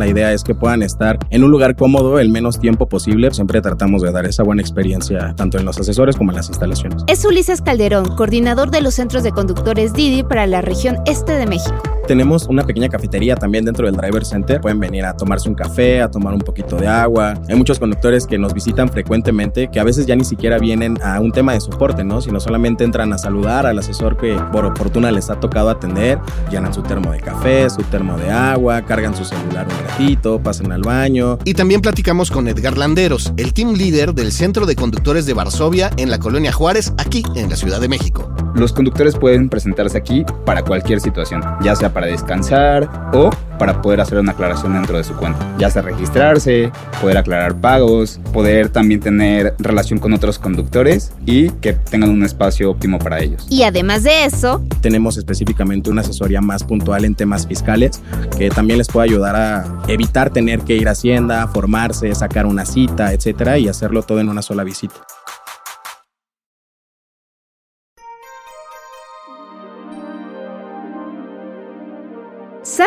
La idea es que puedan estar en un lugar cómodo el menos tiempo posible. Siempre tratamos de dar esa buena experiencia tanto en los asesores como en las instalaciones. Es Ulises Calderón, coordinador de los centros de conductores Didi para la región este de México. Tenemos una pequeña cafetería también dentro del Driver Center. Pueden venir a tomarse un café, a tomar un poquito de agua. Hay muchos conductores que nos visitan frecuentemente que a veces ya ni siquiera vienen a un tema de soporte, ¿no? Sino solamente entran a saludar al asesor que por oportuna les ha tocado atender, llenan su termo de café, su termo de agua, cargan su celular un ratito, pasen al baño. Y también platicamos con Edgar Landeros, el team leader del Centro de Conductores de Varsovia en la colonia Juárez, aquí en la Ciudad de México. Los conductores pueden presentarse aquí para cualquier situación, ya sea para descansar o para poder hacer una aclaración dentro de su cuenta. Ya sea registrarse, poder aclarar pagos, poder también tener relación con otros conductores y que tengan un espacio óptimo para ellos. Y además de eso, tenemos específicamente una asesoría más puntual en temas fiscales que también les puede ayudar a evitar tener que ir a Hacienda, formarse, sacar una cita, etcétera, y hacerlo todo en una sola visita.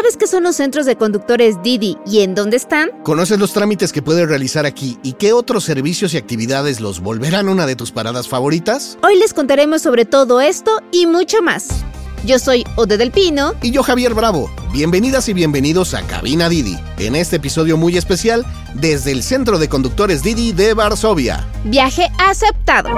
¿Sabes qué son los centros de conductores Didi y en dónde están? ¿Conoces los trámites que puedes realizar aquí y qué otros servicios y actividades los volverán una de tus paradas favoritas? Hoy les contaremos sobre todo esto y mucho más. Yo soy Ode del Pino. Y yo Javier Bravo. Bienvenidas y bienvenidos a Cabina Didi, en este episodio muy especial desde el Centro de Conductores Didi de Varsovia. Viaje aceptado.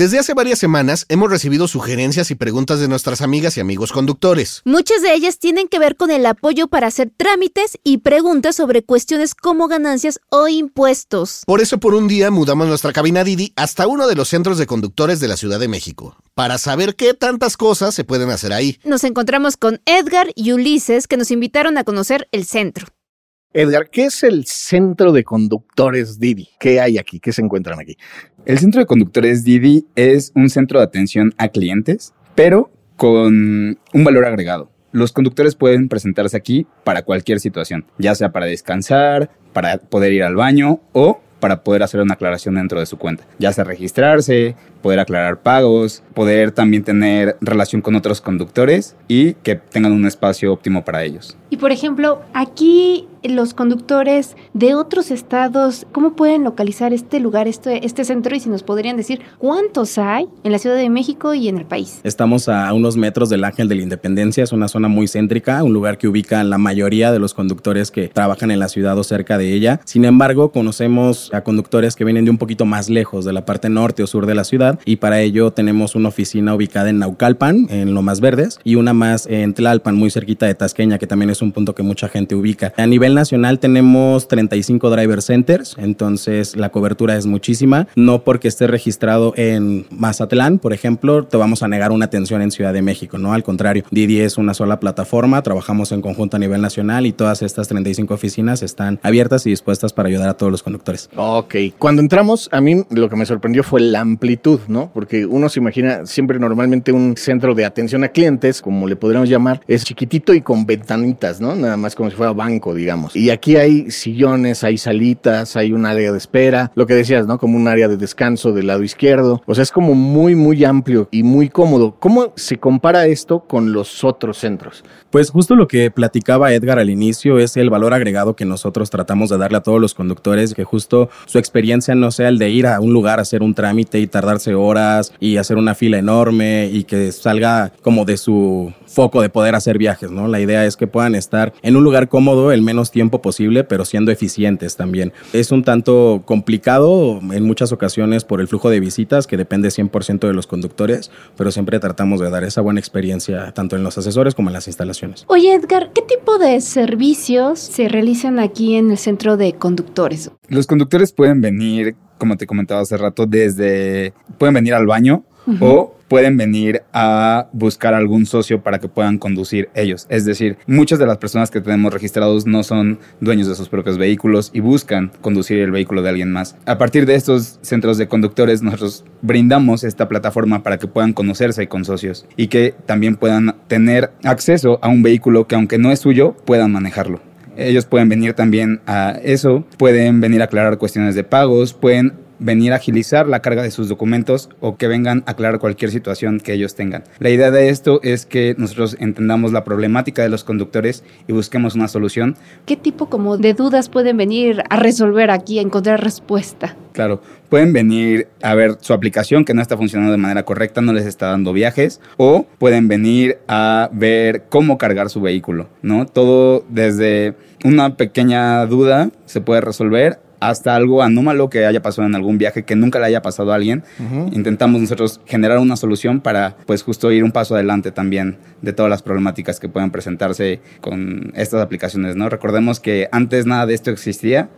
Desde hace varias semanas hemos recibido sugerencias y preguntas de nuestras amigas y amigos conductores. Muchas de ellas tienen que ver con el apoyo para hacer trámites y preguntas sobre cuestiones como ganancias o impuestos. Por eso por un día mudamos nuestra cabina Didi hasta uno de los centros de conductores de la Ciudad de México, para saber qué tantas cosas se pueden hacer ahí. Nos encontramos con Edgar y Ulises que nos invitaron a conocer el centro. Edgar, ¿qué es el centro de conductores Didi? ¿Qué hay aquí? ¿Qué se encuentran aquí? El centro de conductores Didi es un centro de atención a clientes, pero con un valor agregado. Los conductores pueden presentarse aquí para cualquier situación, ya sea para descansar, para poder ir al baño o para poder hacer una aclaración dentro de su cuenta, ya sea registrarse, poder aclarar pagos, poder también tener relación con otros conductores y que tengan un espacio óptimo para ellos. Y por ejemplo, aquí los conductores de otros estados, ¿cómo pueden localizar este lugar, este, este centro? Y si nos podrían decir cuántos hay en la Ciudad de México y en el país. Estamos a unos metros del Ángel de la Independencia, es una zona muy céntrica, un lugar que ubica la mayoría de los conductores que trabajan en la ciudad o cerca de ella. Sin embargo, conocemos a conductores que vienen de un poquito más lejos, de la parte norte o sur de la ciudad, y para ello tenemos una oficina ubicada en Naucalpan, en Lomas Verdes, y una más en Tlalpan, muy cerquita de Tasqueña, que también es un punto que mucha gente ubica. A nivel nacional tenemos 35 driver centers, entonces la cobertura es muchísima. No porque esté registrado en Mazatlán, por ejemplo, te vamos a negar una atención en Ciudad de México, ¿no? Al contrario, Didi es una sola plataforma, trabajamos en conjunto a nivel nacional y todas estas 35 oficinas están abiertas y dispuestas para ayudar a todos los conductores. Ok, cuando entramos, a mí lo que me sorprendió fue la amplitud, ¿no? Porque uno se imagina siempre normalmente un centro de atención a clientes, como le podríamos llamar, es chiquitito y con ventanitas, ¿no? Nada más como si fuera banco, digamos. Y aquí hay sillones, hay salitas, hay un área de espera, lo que decías, ¿no? Como un área de descanso del lado izquierdo. O sea, es como muy, muy amplio y muy cómodo. ¿Cómo se compara esto con los otros centros? Pues justo lo que platicaba Edgar al inicio es el valor agregado que nosotros tratamos de darle a todos los conductores, que justo su experiencia no sea el de ir a un lugar a hacer un trámite y tardarse horas y hacer una fila enorme y que salga como de su foco de poder hacer viajes, ¿no? La idea es que puedan estar en un lugar cómodo el menos tiempo posible, pero siendo eficientes también. Es un tanto complicado en muchas ocasiones por el flujo de visitas que depende 100% de los conductores, pero siempre tratamos de dar esa buena experiencia tanto en los asesores como en las instalaciones. Oye Edgar, ¿qué tipo de servicios se realizan aquí en el centro de conductores? Los conductores pueden venir, como te comentaba hace rato, desde, pueden venir al baño o pueden venir a buscar algún socio para que puedan conducir ellos. Es decir, muchas de las personas que tenemos registrados no son dueños de sus propios vehículos y buscan conducir el vehículo de alguien más. A partir de estos centros de conductores, nosotros brindamos esta plataforma para que puedan conocerse con socios y que también puedan tener acceso a un vehículo que aunque no es suyo, puedan manejarlo. Ellos pueden venir también a eso, pueden venir a aclarar cuestiones de pagos, pueden venir a agilizar la carga de sus documentos o que vengan a aclarar cualquier situación que ellos tengan. La idea de esto es que nosotros entendamos la problemática de los conductores y busquemos una solución. ¿Qué tipo como de dudas pueden venir a resolver aquí, a encontrar respuesta? Claro, pueden venir a ver su aplicación que no está funcionando de manera correcta, no les está dando viajes, o pueden venir a ver cómo cargar su vehículo, ¿no? Todo desde una pequeña duda se puede resolver hasta algo anómalo que haya pasado en algún viaje que nunca le haya pasado a alguien. Intentamos nosotros generar una solución para pues justo ir un paso adelante también de todas las problemáticas que puedan presentarse con estas aplicaciones, ¿no? Recordemos que antes nada de esto existía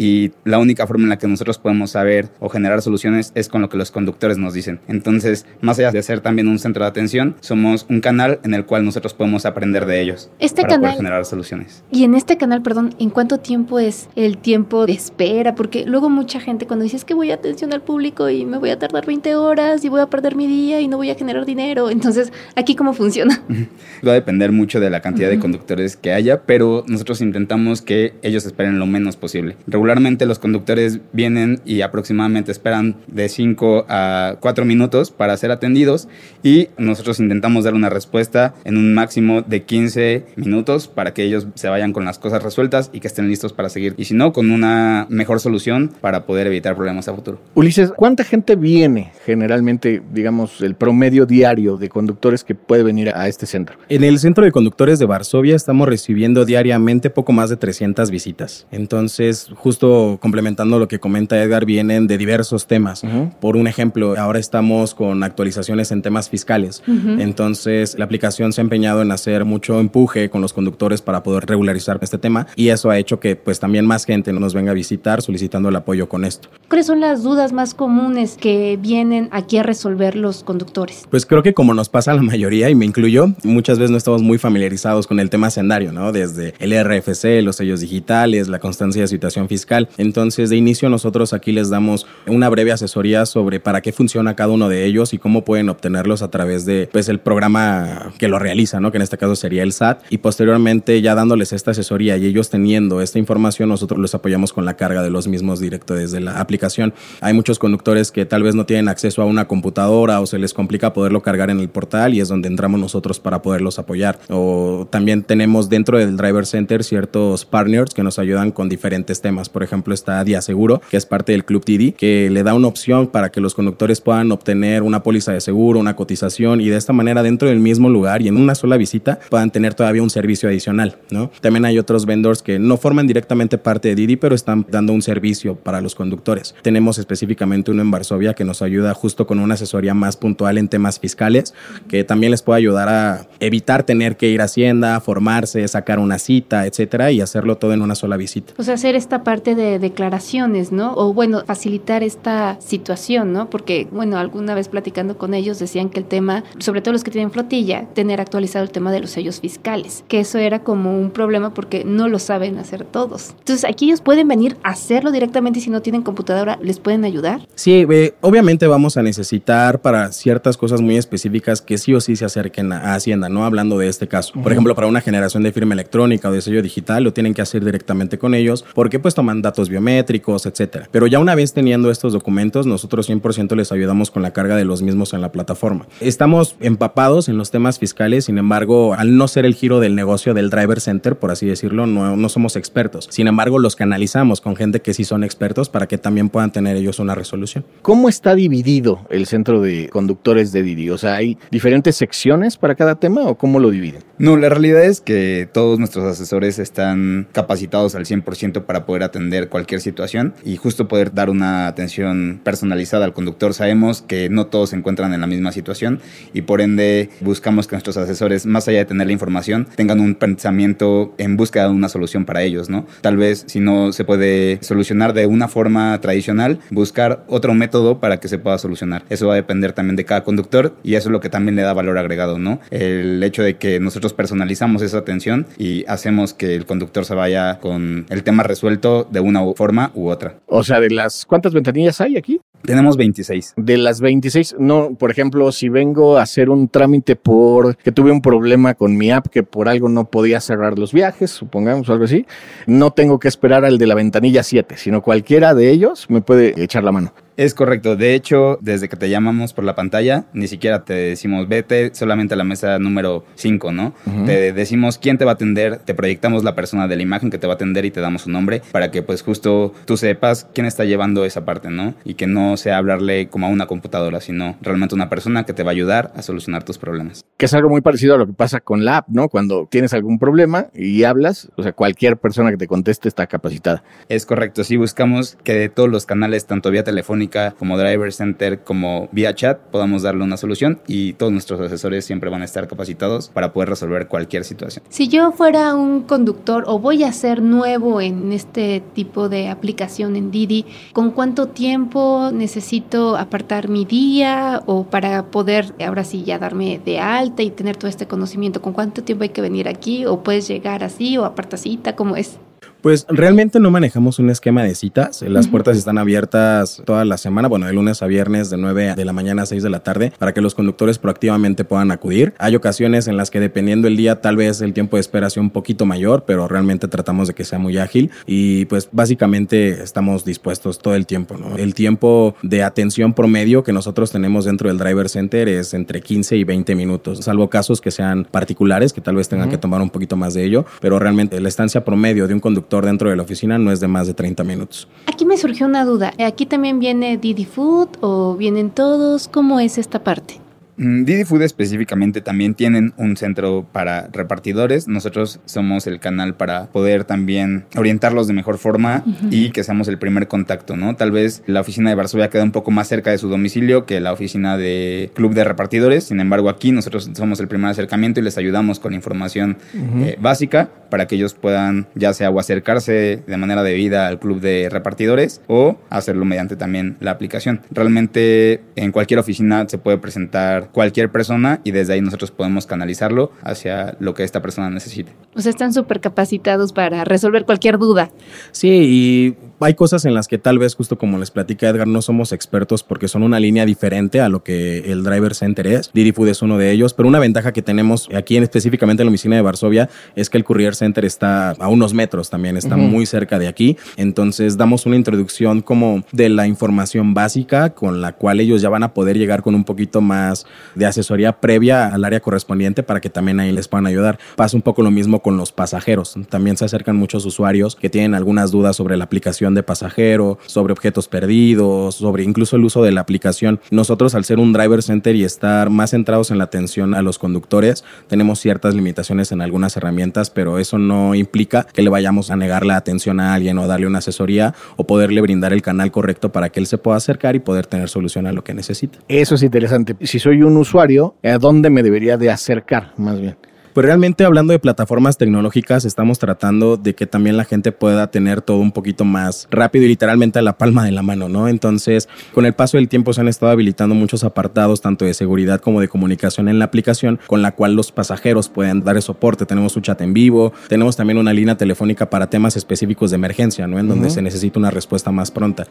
y la única forma en la que nosotros podemos saber o generar soluciones es con lo que los conductores nos dicen. Entonces, más allá de ser también un centro de atención, somos un canal en el cual nosotros podemos aprender de ellos este para canal, poder generar soluciones. Y en este canal, perdón, ¿en cuánto tiempo es el tiempo de espera? Porque luego mucha gente cuando dice es que voy a atención al público y me voy a tardar 20 horas y voy a perder mi día y no voy a generar dinero. Entonces, ¿aquí cómo funciona? Va a depender mucho de la cantidad de conductores que haya, pero nosotros intentamos que ellos esperen lo menos posible. Regularmente los conductores vienen y aproximadamente esperan de 5 a 4 minutos para ser atendidos y nosotros intentamos dar una respuesta en un máximo de 15 minutos para que ellos se vayan con las cosas resueltas y que estén listos para seguir. Y si no, con una mejor solución para poder evitar problemas a futuro. Ulises, ¿cuánta gente viene generalmente, digamos, el promedio diario de conductores que puede venir a este centro? En el centro de conductores de Varsovia estamos recibiendo diariamente poco más de 300 visitas. Entonces, justo complementando lo que comenta Edgar, vienen de diversos temas. Ujú. Por un ejemplo, ahora estamos con actualizaciones en temas fiscales. Entonces, la aplicación se ha empeñado en hacer mucho empuje con los conductores para poder regularizar este tema y eso ha hecho que pues también más gente nos venga a visitar solicitando el apoyo con esto. ¿Cuáles son las dudas más comunes que vienen aquí a resolver los conductores? Pues creo que como nos pasa a la mayoría, y me incluyo, muchas veces no estamos muy familiarizados con el tema sendario, ¿no? Desde el RFC, los sellos digitales, la constancia de situación fiscal. Entonces, de inicio nosotros aquí les damos una breve asesoría sobre para qué funciona cada uno de ellos y cómo pueden obtenerlos a través de, pues, el programa que lo realiza, ¿no? Que en este caso sería el SAT. Y posteriormente, ya dándoles esta asesoría y ellos teniendo esta información, nosotros los apoyamos con la carga de los mismos directo desde la aplicación. Hay muchos conductores que tal vez no tienen acceso a una computadora o se les complica poderlo cargar en el portal y es donde entramos nosotros para poderlos apoyar. O también tenemos dentro del Driver Center ciertos partners que nos ayudan con diferentes temas. Por ejemplo, está Día Seguro, que es parte del Club Didi, que le da una opción para que los conductores puedan obtener una póliza de seguro, una cotización y de esta manera dentro del mismo lugar y en una sola visita puedan tener todavía un servicio adicional, ¿no? También hay otros vendors que no forman directamente parte de Didi, pero están dando un servicio para los conductores. Tenemos específicamente uno en Varsovia que nos ayuda justo con una asesoría más puntual en temas fiscales, que también les puede ayudar a evitar tener que ir a Hacienda, formarse, sacar una cita, etcétera, y hacerlo todo en una sola visita. O sea, hacer esta parte de declaraciones, ¿no? O bueno, facilitar esta situación, ¿no? Porque, bueno, alguna vez platicando con ellos decían que el tema, sobre todo los que tienen flotilla, tener actualizado el tema de los sellos fiscales, que eso era como un problema porque no lo saben hacer todos. Entonces, aquí ellos pueden venir a hacerlo directamente y si no tienen computadora, ¿les pueden ayudar? Sí, eh, obviamente vamos a necesitar para ciertas cosas muy específicas que sí o sí se acerquen a, Hacienda, ¿no? Hablando de este caso. Por ejemplo, para una generación de firma electrónica o de sello digital, lo tienen que hacer directamente con ellos porque pues toman datos biométricos, etcétera. Pero ya una vez teniendo estos documentos, nosotros 100% les ayudamos con la carga de los mismos en la plataforma. Estamos empapados en los temas fiscales, sin embargo, al no ser el giro del negocio del driver center, por así decirlo, no, no somos expertos. Sin embargo, los canalizamos con gente que sí son expertos para que también puedan tener ellos una resolución. ¿Cómo está dividido el centro de conductores de Didi? O sea, ¿hay diferentes secciones para cada tema o cómo lo dividen? No, la realidad es que todos nuestros asesores están capacitados al 100% para poder atender cualquier situación y justo poder dar una atención personalizada al conductor. Sabemos que no todos se encuentran en la misma situación y por ende buscamos que nuestros asesores, más allá de tener la información, tengan un pensamiento en búsqueda de una solución para ellos, ¿no? Tal vez si no se puede solucionar de una forma tradicional, buscar otro método para que se pueda solucionar. Eso va a depender también de cada conductor y eso es lo que también le da valor agregado, ¿no? El hecho de que nosotros personalizamos esa atención y hacemos que el conductor se vaya con el tema resuelto de una forma u otra. O sea, de las ¿cuántas ventanillas hay aquí? Tenemos 26. De las 26, no, por ejemplo, si vengo a hacer un trámite por que tuve un problema con mi app que por algo no podía cerrar los viajes, supongamos o algo así, no tengo que esperar al de la ventanilla 7, sino cualquiera de ellos me puede echar la mano. Es correcto. De hecho, desde que te llamamos por la pantalla, ni siquiera te decimos vete solamente a la mesa número 5, ¿no? Te decimos quién te va a atender, te proyectamos la persona de la imagen que te va a atender y te damos su nombre para que pues justo tú sepas quién está llevando esa parte, ¿no? Y que no sea hablarle como a una computadora, sino realmente una persona que te va a ayudar a solucionar tus problemas. Que es algo muy parecido a lo que pasa con la app, ¿no? Cuando tienes algún problema y hablas, o sea, cualquier persona que te conteste está capacitada. Es correcto. Sí, buscamos que de todos los canales, tanto vía telefónica, como Driver Center, como vía chat, podamos darle una solución y todos nuestros asesores siempre van a estar capacitados para poder resolver cualquier situación. Si yo fuera un conductor o voy a ser nuevo en este tipo de aplicación en Didi, ¿con cuánto tiempo necesito apartar mi día o para poder ahora sí ya darme de alta y tener todo este conocimiento? ¿Con cuánto tiempo hay que venir aquí o puedes llegar así o aparta cita? ¿Cómo es? Pues realmente no manejamos un esquema de citas. Las puertas están abiertas toda la semana, bueno, de lunes a viernes de 9 de la mañana a 6 de la tarde para que los conductores proactivamente puedan acudir. Hay ocasiones en las que dependiendo el día tal vez el tiempo de espera sea un poquito mayor, pero realmente tratamos de que sea muy ágil y pues básicamente estamos dispuestos todo el tiempo, ¿no? El tiempo de atención promedio que nosotros tenemos dentro del driver center es entre 15 y 20 minutos, salvo casos que sean particulares que tal vez tengan que tomar un poquito más de ello, pero realmente la estancia promedio de un conductor dentro de la oficina no es de más de 30 minutos. Aquí me surgió una duda. ¿Aquí también viene Didi Food o vienen todos? ¿Cómo es esta parte? Mm, Didi Food específicamente también tienen un centro para repartidores. Nosotros somos el canal para poder también orientarlos de mejor forma y que seamos el primer contacto, ¿no? Tal vez la oficina de Varsovia queda un poco más cerca de su domicilio que la oficina de Club de Repartidores. Sin embargo, aquí nosotros somos el primer acercamiento y les ayudamos con información eh, básica para que ellos puedan ya sea o acercarse de manera debida al Club de Repartidores o hacerlo mediante también la aplicación. Realmente en cualquier oficina se puede presentar cualquier persona y desde ahí nosotros podemos canalizarlo hacia lo que esta persona necesite. O sea, están súper capacitados para resolver cualquier duda. Sí, y hay cosas en las que tal vez, justo como les platica Edgar, no somos expertos porque son una línea diferente a lo que el Driver Center es. Didi Food es uno de ellos, pero una ventaja que tenemos aquí en, específicamente en la oficina de Varsovia es que el Courier Center está a unos metros también, está muy cerca de aquí. Entonces damos una introducción como de la información básica con la cual ellos ya van a poder llegar con un poquito más de asesoría previa al área correspondiente para que también ahí les puedan ayudar. Pasa un poco lo mismo con los pasajeros. También se acercan muchos usuarios que tienen algunas dudas sobre la aplicación de pasajero, sobre objetos perdidos, sobre incluso el uso de la aplicación. Nosotros al ser un driver center y estar más centrados en la atención a los conductores, tenemos ciertas limitaciones en algunas herramientas, pero eso no implica que le vayamos a negar la atención a alguien o darle una asesoría o poderle brindar el canal correcto para que él se pueda acercar y poder tener solución a lo que necesita. Eso es interesante. Si soy un usuario, ¿a dónde me debería de acercar más bien? Pues realmente hablando de plataformas tecnológicas, estamos tratando de que también la gente pueda tener todo un poquito más rápido y literalmente a la palma de la mano, ¿no? Entonces, con el paso del tiempo se han estado habilitando muchos apartados, tanto de seguridad como de comunicación en la aplicación, con la cual los pasajeros pueden dar el soporte. Tenemos un chat en vivo, tenemos también una línea telefónica para temas específicos de emergencia, ¿no? En donde se necesita una respuesta más pronta.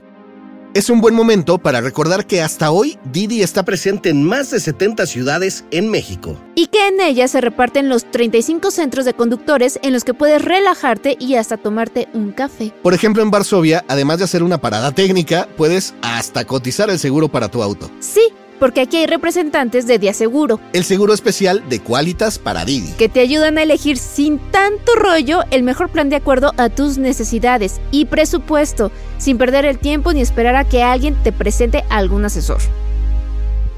Es un buen momento para recordar que hasta hoy Didi está presente en más de 70 ciudades en México. Y que en ella se reparten los 35 centros de conductores en los que puedes relajarte y hasta tomarte un café. Por ejemplo, en Varsovia, además de hacer una parada técnica, puedes hasta cotizar el seguro para tu auto. Sí, porque aquí hay representantes de Día Seguro, El seguro especial de Qualitas para Didi. que te ayudan a elegir sin tanto rollo el mejor plan de acuerdo a tus necesidades y presupuesto, sin perder el tiempo ni esperar a que alguien te presente a algún asesor.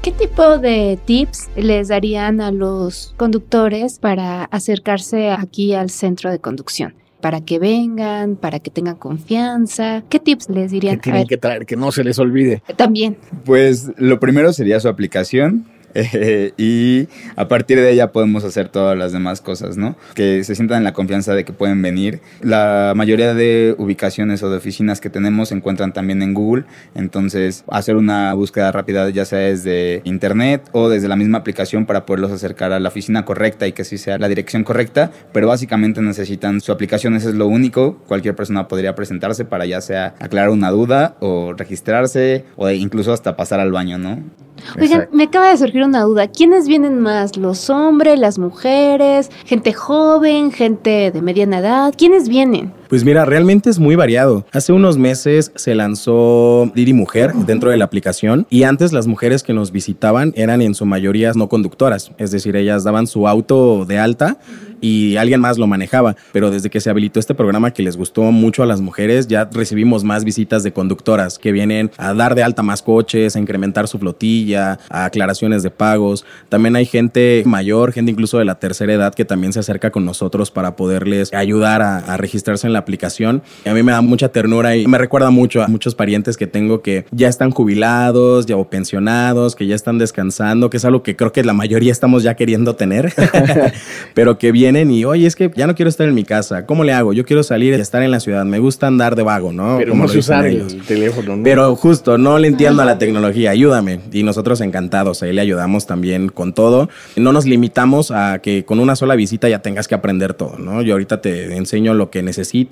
¿Qué tipo de tips les darían a los conductores para acercarse aquí al centro de conducción? Para que vengan, para que tengan confianza. ¿Qué tips les Que dirían? A tienen que traer, que no se les olvide. También. Pues lo primero sería su aplicación. Eh, y a partir de ella podemos hacer todas las demás cosas, ¿no? Que se sientan en la confianza de que pueden venir. La mayoría de ubicaciones o de oficinas que tenemos se encuentran también en Google, entonces hacer una búsqueda rápida ya sea desde internet o desde la misma aplicación para poderlos acercar a la oficina correcta y que así sea la dirección correcta, pero básicamente necesitan su aplicación, eso es lo único, cualquier persona podría presentarse para ya sea aclarar una duda o registrarse o incluso hasta pasar al baño, ¿no? Oigan, me acaba de surgir una duda. ¿Quiénes vienen más? ¿Los hombres, las mujeres, gente joven, gente de mediana edad? ¿Quiénes vienen? Pues mira, realmente es muy variado. Hace unos meses se lanzó Didi Mujer dentro de la aplicación y antes las mujeres que nos visitaban eran en su mayoría no conductoras, es decir, ellas daban su auto de alta y alguien más lo manejaba, pero desde que se habilitó este programa que les gustó mucho a las mujeres, ya recibimos más visitas de conductoras que vienen a dar de alta más coches, a incrementar su flotilla, a aclaraciones de pagos. También hay gente mayor, gente incluso de la tercera edad que también se acerca con nosotros para poderles ayudar a, a registrarse en la aplicación. A mí me da mucha ternura y me recuerda mucho a muchos parientes que tengo que ya están jubilados, ya o pensionados, que ya están descansando, que es algo que creo que la mayoría estamos ya queriendo tener, pero que vienen y, oye, es que ya no quiero estar en mi casa. ¿Cómo le hago? Yo quiero salir y estar en la ciudad. Me gusta andar de vago, ¿no? Pero no usar ellos. el teléfono, ¿no? Pero justo, no le entiendo a la tecnología, ayúdame. Y nosotros encantados, ahí le ayudamos también con todo. No nos limitamos a que con una sola visita ya tengas que aprender todo, ¿no? Yo ahorita te enseño lo que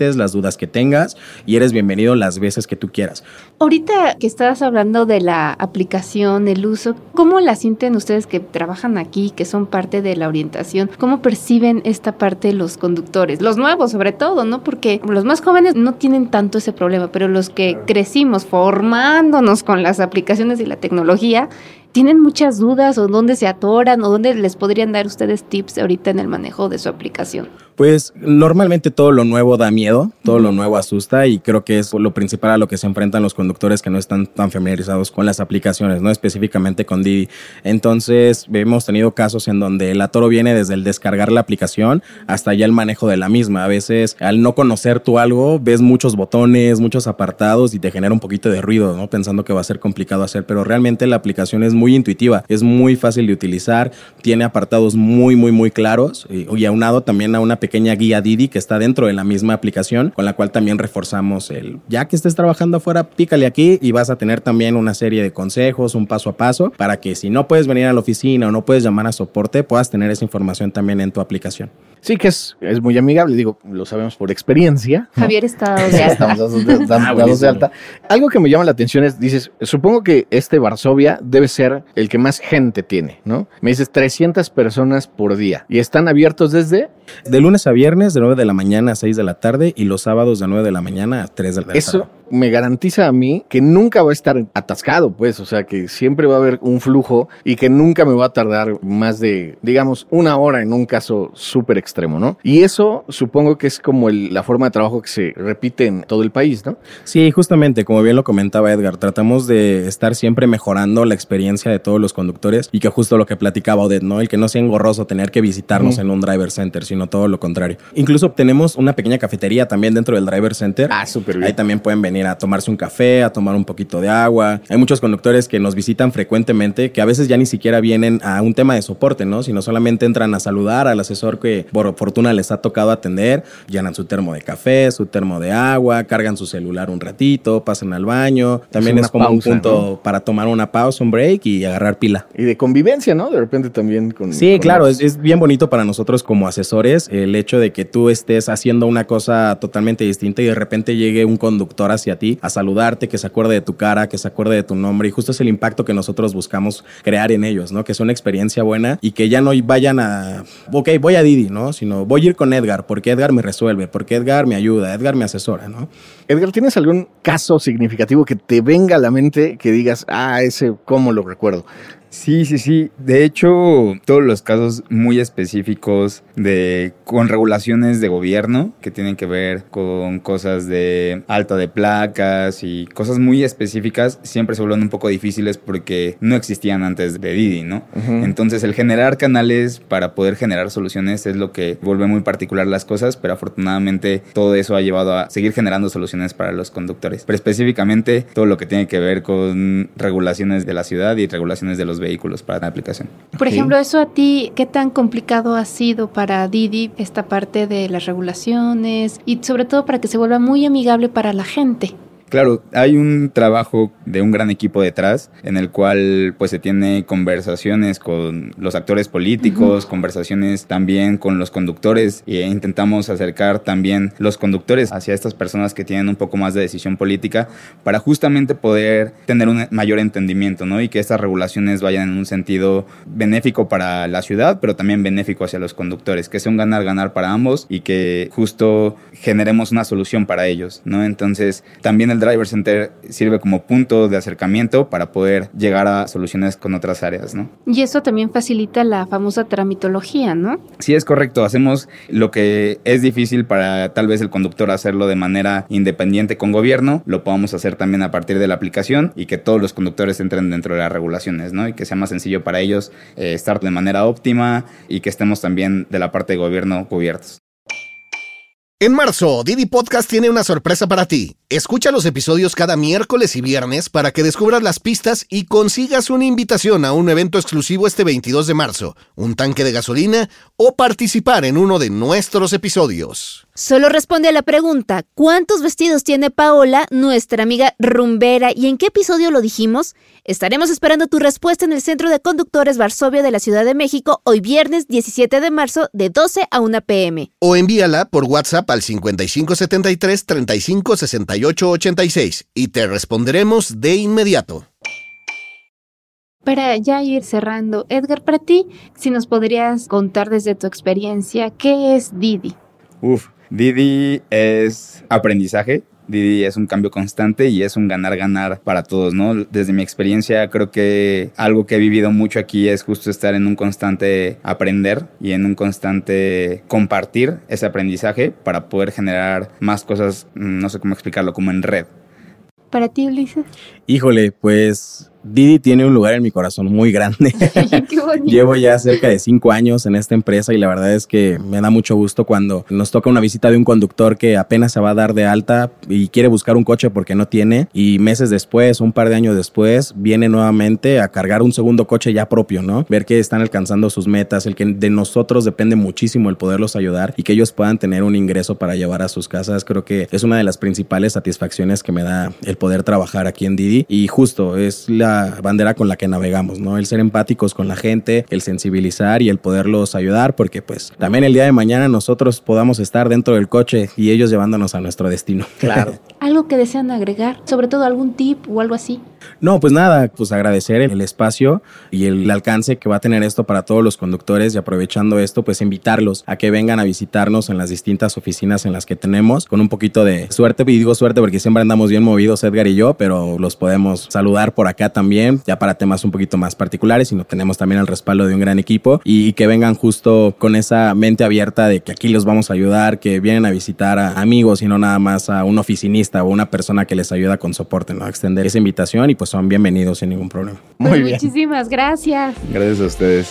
necesites, las dudas que tengas y eres bienvenido las veces que tú quieras. Ahorita que estabas hablando de la aplicación, el uso, ¿cómo la sienten ustedes que trabajan aquí, que son parte de la orientación? ¿Cómo perciben esta parte los conductores? Los nuevos sobre todo, ¿no? Porque los más jóvenes no tienen tanto ese problema, pero los que crecimos formándonos con las aplicaciones y la tecnología, ¿tienen muchas dudas o dónde se atoran o dónde les podrían dar ustedes tips ahorita en el manejo de su aplicación? Pues normalmente todo lo nuevo da miedo, todo lo nuevo asusta y creo que es lo principal a lo que se enfrentan los conductores que no están tan familiarizados con las aplicaciones, no específicamente con Didi. Entonces hemos tenido casos en donde el atoro viene desde el descargar la aplicación hasta ya el manejo de la misma. A veces al no conocer tú algo ves muchos botones, muchos apartados y te genera un poquito de ruido, ¿no? Pensando que va a ser complicado hacer, pero realmente la aplicación es muy intuitiva, es muy fácil de utilizar, tiene apartados muy, muy, muy claros y, y aunado también a una pequeña guía Didi que está dentro de la misma aplicación, con la cual también reforzamos el, ya que estés trabajando afuera, pícale aquí y vas a tener también una serie de consejos, un paso a paso, para que si no puedes venir a la oficina o no puedes llamar a soporte, puedas tener esa información también en tu aplicación. Sí, que es, es muy amigable, digo, lo sabemos por experiencia. Javier está dado de alta. Estamos dados de, dados Ah, de alta. Algo que me llama la atención es, dices, supongo que este Varsovia debe ser el que más gente tiene, ¿no? Me dices 300 personas por día y están abiertos desde De lunes a viernes, de 9 de la mañana a 6 de la tarde y los sábados de 9 de la mañana a 3 de la tarde. eso me garantiza a mí que nunca va a estar atascado, pues, o sea, que siempre va a haber un flujo y que nunca me va a tardar más de, digamos, una hora en un caso súper extremo, ¿no? Y eso supongo que es como el- la forma de trabajo que se repite en todo el país, ¿no? Sí, justamente, como bien lo comentaba Edgar, tratamos de estar siempre mejorando la experiencia de todos los conductores y que justo lo que platicaba Odette, ¿no? El que no sea engorroso tener que visitarnos Ujú. en un driver center, sino todo lo contrario. Incluso tenemos una pequeña cafetería también dentro del driver center. Ah, súper bien. Ahí también pueden venir a tomarse un café, a tomar un poquito de agua. Hay muchos conductores que nos visitan frecuentemente que a veces ya ni siquiera vienen a un tema de soporte, ¿no? Sino solamente entran a saludar al asesor que por fortuna les ha tocado atender, llenan su termo de café, su termo de agua, cargan su celular un ratito, pasan al baño. También es como un punto para tomar una pausa, un break y agarrar pila. Y de convivencia, ¿no? De repente también con... Sí, con claro, los- es, es bien bonito para nosotros como asesores el hecho de que tú estés haciendo una cosa totalmente distinta y de repente llegue un conductor hacia ti a saludarte, que se acuerde de tu cara, que se acuerde de tu nombre y justo es el impacto que nosotros buscamos crear en ellos, ¿no? Que es una experiencia buena y que ya no vayan a, ok, voy a Didi, ¿no? Sino voy a ir con Edgar porque Edgar me resuelve, porque Edgar me ayuda, Edgar me asesora, ¿no? Edgar, ¿tienes algún caso significativo que te venga a la mente que digas, ah, ese, ¿cómo lo recuerdo? Sí, sí, sí. De hecho, todos los casos muy específicos de con regulaciones de gobierno que tienen que ver con cosas de alta de placas y cosas muy específicas siempre se vuelven un poco difíciles porque no existían antes de Didi, ¿no? Entonces, el generar canales para poder generar soluciones es lo que vuelve muy particular las cosas, pero afortunadamente todo eso ha llevado a seguir generando soluciones para los conductores. Pero específicamente todo lo que tiene que ver con regulaciones de la ciudad y regulaciones de los vehículos para la aplicación. Por ejemplo, eso a ti, ¿qué tan complicado ha sido para Didi esta parte de las regulaciones y sobre todo para que se vuelva muy amigable para la gente? Claro, hay un trabajo de un gran equipo detrás en el cual pues se tiene conversaciones con los actores políticos, conversaciones también con los conductores e intentamos acercar también los conductores hacia estas personas que tienen un poco más de decisión política para justamente poder tener un mayor entendimiento, ¿no? Y que estas regulaciones vayan en un sentido benéfico para la ciudad, pero también benéfico hacia los conductores, que sea un ganar-ganar para ambos y que justo generemos una solución para ellos, ¿no? Entonces, también el Driver Center sirve como punto de acercamiento para poder llegar a soluciones con otras áreas, ¿no? Y eso también facilita la famosa tramitología, ¿no? Sí, es correcto. Hacemos lo que es difícil para tal vez el conductor hacerlo de manera independiente con gobierno, lo podamos hacer también a partir de la aplicación y que todos los conductores entren dentro de las regulaciones, ¿no? Y que sea más sencillo para ellos eh, estar de manera óptima y que estemos también de la parte de gobierno cubiertos. En marzo, Didi Podcast tiene una sorpresa para ti. Escucha los episodios cada miércoles y viernes para que descubras las pistas y consigas una invitación a un evento exclusivo este 22 de marzo, un tanque de gasolina o participar en uno de nuestros episodios. Solo responde a la pregunta, ¿cuántos vestidos tiene Paola, nuestra amiga rumbera, y en qué episodio lo dijimos? Estaremos esperando tu respuesta en el Centro de Conductores Varsovia de la Ciudad de México hoy viernes 17 de marzo de 12 a 1 pm. O envíala por WhatsApp al 5573 35 68 86 y te responderemos de inmediato. Para ya ir cerrando, Edgar, para ti, si nos podrías contar desde tu experiencia, ¿qué es Didi? Uf, Didi es aprendizaje. Didi es un cambio constante y es un ganar-ganar para todos, ¿no? Desde mi experiencia, creo que algo que he vivido mucho aquí es justo estar en un constante aprender y en un constante compartir ese aprendizaje para poder generar más cosas, mm, no sé cómo explicarlo, como en red. Para ti, Ulises. Híjole, pues Didi tiene un lugar en mi corazón muy grande. Llevo ya cerca de cinco años en esta empresa y la verdad es que me da mucho gusto cuando nos toca una visita de un conductor que apenas se va a dar de alta y quiere buscar un coche porque no tiene y meses después, un par de años después, viene nuevamente a cargar un segundo coche ya propio, ¿no? Ver que están alcanzando sus metas, el que de nosotros depende muchísimo el poderlos ayudar y que ellos puedan tener un ingreso para llevar a sus casas, creo que es una de las principales satisfacciones que me da el poder trabajar aquí en Didi y justo es la bandera con la que navegamos, ¿no? El ser empáticos con la gente, el sensibilizar y el poderlos ayudar, porque pues también el día de mañana nosotros podamos estar dentro del coche y ellos llevándonos a nuestro destino. Claro. ¿Algo que desean agregar? Sobre todo algún tip o algo así. No, pues nada, pues agradecer el espacio y el alcance que va a tener esto para todos los conductores y aprovechando esto, pues invitarlos a que vengan a visitarnos en las distintas oficinas en las que tenemos, con un poquito de suerte, y digo suerte porque siempre andamos bien movidos Edgar y yo, pero los podemos saludar por acá también, ya para temas un poquito más particulares y no tenemos también el respaldo de un gran equipo y que vengan justo con esa mente abierta de que aquí los vamos a ayudar, que vienen a visitar a amigos y no nada más a un oficinista o una persona que les ayuda con soporte, ¿no? Extender esa invitación y pues son bienvenidos sin ningún problema. Muy Pues bien. Muchísimas gracias. Gracias a ustedes.